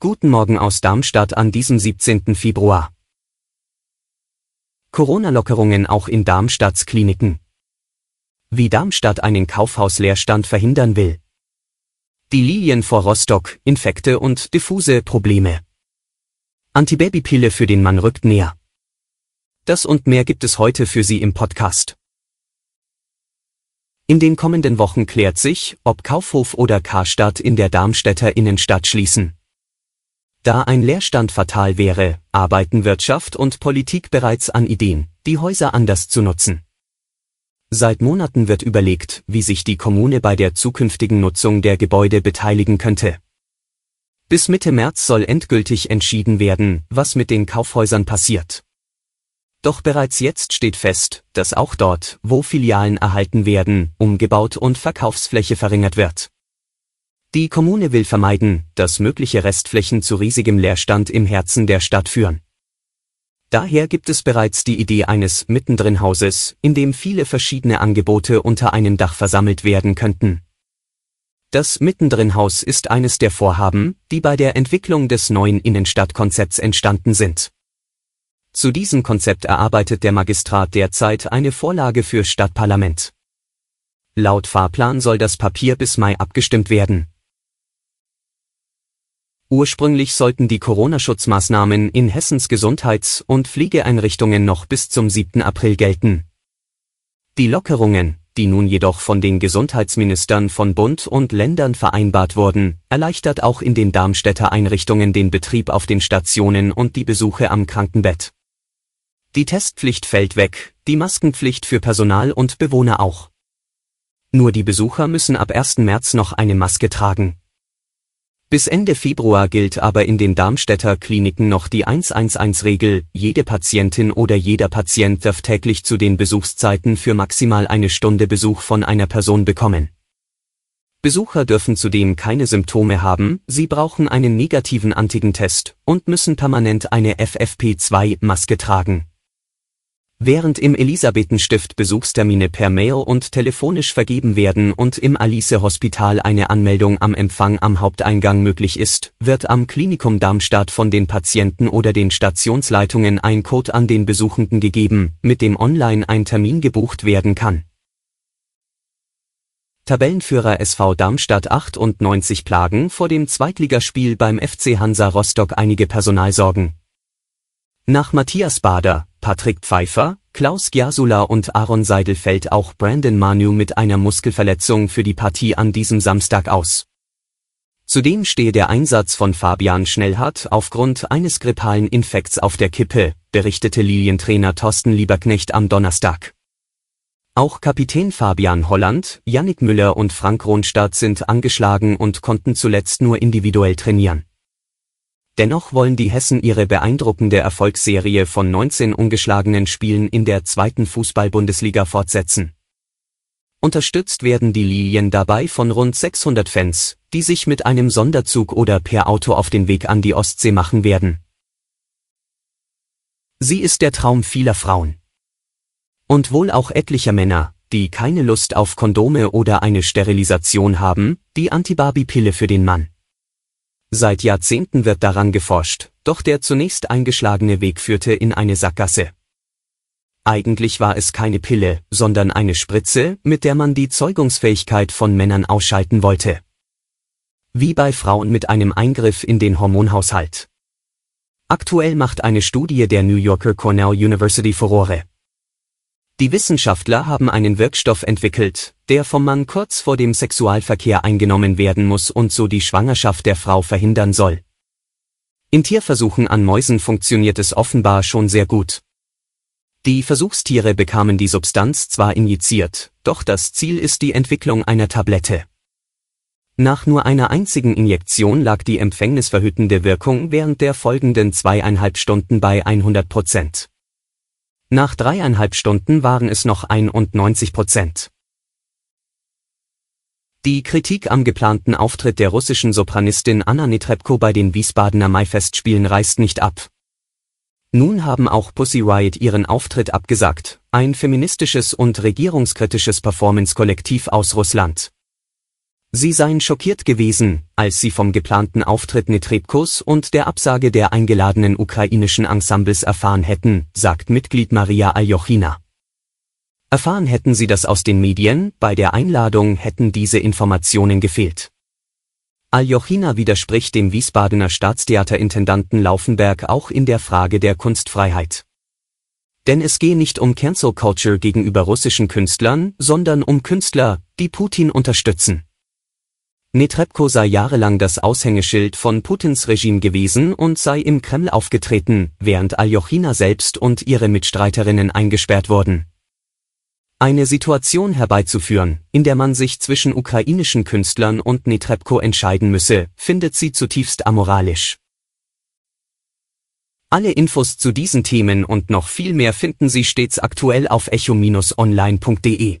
Guten Morgen aus Darmstadt an diesem 17. Februar. Corona-Lockerungen auch in Darmstadts Kliniken. Wie Darmstadt einen Kaufhausleerstand verhindern will. Die Lilien vor Rostock, Infekte und diffuse Probleme. Antibabypille für den Mann rückt näher. Das und mehr gibt es heute für Sie im Podcast. In den kommenden Wochen klärt sich, ob Kaufhof oder Karstadt in der Darmstädter Innenstadt schließen. Da ein Leerstand fatal wäre, arbeiten Wirtschaft und Politik bereits an Ideen, die Häuser anders zu nutzen. Seit Monaten wird überlegt, wie sich die Kommune bei der zukünftigen Nutzung der Gebäude beteiligen könnte. Bis Mitte März soll endgültig entschieden werden, was mit den Kaufhäusern passiert. Doch bereits jetzt steht fest, dass auch dort, wo Filialen erhalten werden, umgebaut und Verkaufsfläche verringert wird. Die Kommune will vermeiden, dass mögliche Restflächen zu riesigem Leerstand im Herzen der Stadt führen. Daher gibt es bereits die Idee eines Mittendrin-Hauses, in dem viele verschiedene Angebote unter einem Dach versammelt werden könnten. Das Mittendrin-Haus ist eines der Vorhaben, die bei der Entwicklung des neuen Innenstadtkonzepts entstanden sind. Zu diesem Konzept erarbeitet der Magistrat derzeit eine Vorlage für Stadtparlament. Laut Fahrplan soll das Papier bis Mai abgestimmt werden. Ursprünglich sollten die Corona-Schutzmaßnahmen in Hessens Gesundheits- und Pflegeeinrichtungen noch bis zum 7. April gelten. Die Lockerungen, die nun jedoch von den Gesundheitsministern von Bund und Ländern vereinbart wurden, erleichtert auch in den Darmstädter Einrichtungen den Betrieb auf den Stationen und die Besuche am Krankenbett. Die Testpflicht fällt weg, die Maskenpflicht für Personal und Bewohner auch. Nur die Besucher müssen ab 1. März noch eine Maske tragen. Bis Ende Februar gilt aber in den Darmstädter Kliniken noch die 111-Regel, jede Patientin oder jeder Patient darf täglich zu den Besuchszeiten für maximal eine Stunde Besuch von einer Person bekommen. Besucher dürfen zudem keine Symptome haben, sie brauchen einen negativen Antigentest und müssen permanent eine FFP2-Maske tragen. Während im Elisabethenstift Besuchstermine per Mail und telefonisch vergeben werden und im Alice Hospital eine Anmeldung am Empfang am Haupteingang möglich ist, wird am Klinikum Darmstadt von den Patienten oder den Stationsleitungen ein Code an den Besuchenden gegeben, mit dem online ein Termin gebucht werden kann. Tabellenführer SV Darmstadt 98 plagen vor dem Zweitligaspiel beim FC Hansa Rostock einige Personalsorgen. Nach Matthias Bader, Patrick Pfeiffer, Klaus Giasula und Aaron Seidel fällt auch Brandon Manu mit einer Muskelverletzung für die Partie an diesem Samstag aus. Zudem stehe der Einsatz von Fabian Schnellhardt aufgrund eines grippalen Infekts auf der Kippe, berichtete Lilientrainer Thorsten Lieberknecht am Donnerstag. Auch Kapitän Fabian Holland, Yannick Müller und Frank Ronstadt sind angeschlagen und konnten zuletzt nur individuell trainieren. Dennoch wollen die Hessen ihre beeindruckende Erfolgsserie von 19 ungeschlagenen Spielen in der zweiten Fußball-Bundesliga fortsetzen. Unterstützt werden die Lilien dabei von rund 600 Fans, die sich mit einem Sonderzug oder per Auto auf den Weg an die Ostsee machen werden. Sie ist der Traum vieler Frauen. Und wohl auch etlicher Männer, die keine Lust auf Kondome oder eine Sterilisation haben, die Antibarbie-Pille für den Mann. Seit Jahrzehnten wird daran geforscht, doch der zunächst eingeschlagene Weg führte in eine Sackgasse. Eigentlich war es keine Pille, sondern eine Spritze, mit der man die Zeugungsfähigkeit von Männern ausschalten wollte. Wie bei Frauen mit einem Eingriff in den Hormonhaushalt. Aktuell macht eine Studie der New Yorker Cornell University Furore. Die Wissenschaftler haben einen Wirkstoff entwickelt, der vom Mann kurz vor dem Sexualverkehr eingenommen werden muss und so die Schwangerschaft der Frau verhindern soll. In Tierversuchen an Mäusen funktioniert es offenbar schon sehr gut. Die Versuchstiere bekamen die Substanz zwar injiziert, doch das Ziel ist die Entwicklung einer Tablette. Nach nur einer einzigen Injektion lag die empfängnisverhütende Wirkung während der folgenden zweieinhalb Stunden bei 100 Prozent. Nach dreieinhalb Stunden waren es noch 91 Prozent. Die Kritik am geplanten Auftritt der russischen Sopranistin Anna Netrebko bei den Wiesbadener Maifestspielen reißt nicht ab. Nun haben auch Pussy Riot ihren Auftritt abgesagt, ein feministisches und regierungskritisches Performance-Kollektiv aus Russland. Sie seien schockiert gewesen, als sie vom geplanten Auftritt Netrebkos und der Absage der eingeladenen ukrainischen Ensembles erfahren hätten, sagt Mitglied Maria Aljochina. Erfahren hätten sie das aus den Medien, bei der Einladung hätten diese Informationen gefehlt. Aljochina widerspricht dem Wiesbadener Staatstheaterintendanten Laufenberg auch in der Frage der Kunstfreiheit. Denn es gehe nicht um Cancel Culture gegenüber russischen Künstlern, sondern um Künstler, die Putin unterstützen. Netrebko sei jahrelang das Aushängeschild von Putins Regime gewesen und sei im Kreml aufgetreten, während Aljochina selbst und ihre Mitstreiterinnen eingesperrt wurden. Eine Situation herbeizuführen, in der man sich zwischen ukrainischen Künstlern und Netrebko entscheiden müsse, findet sie zutiefst amoralisch. Alle Infos zu diesen Themen und noch viel mehr finden Sie stets aktuell auf echo-online.de.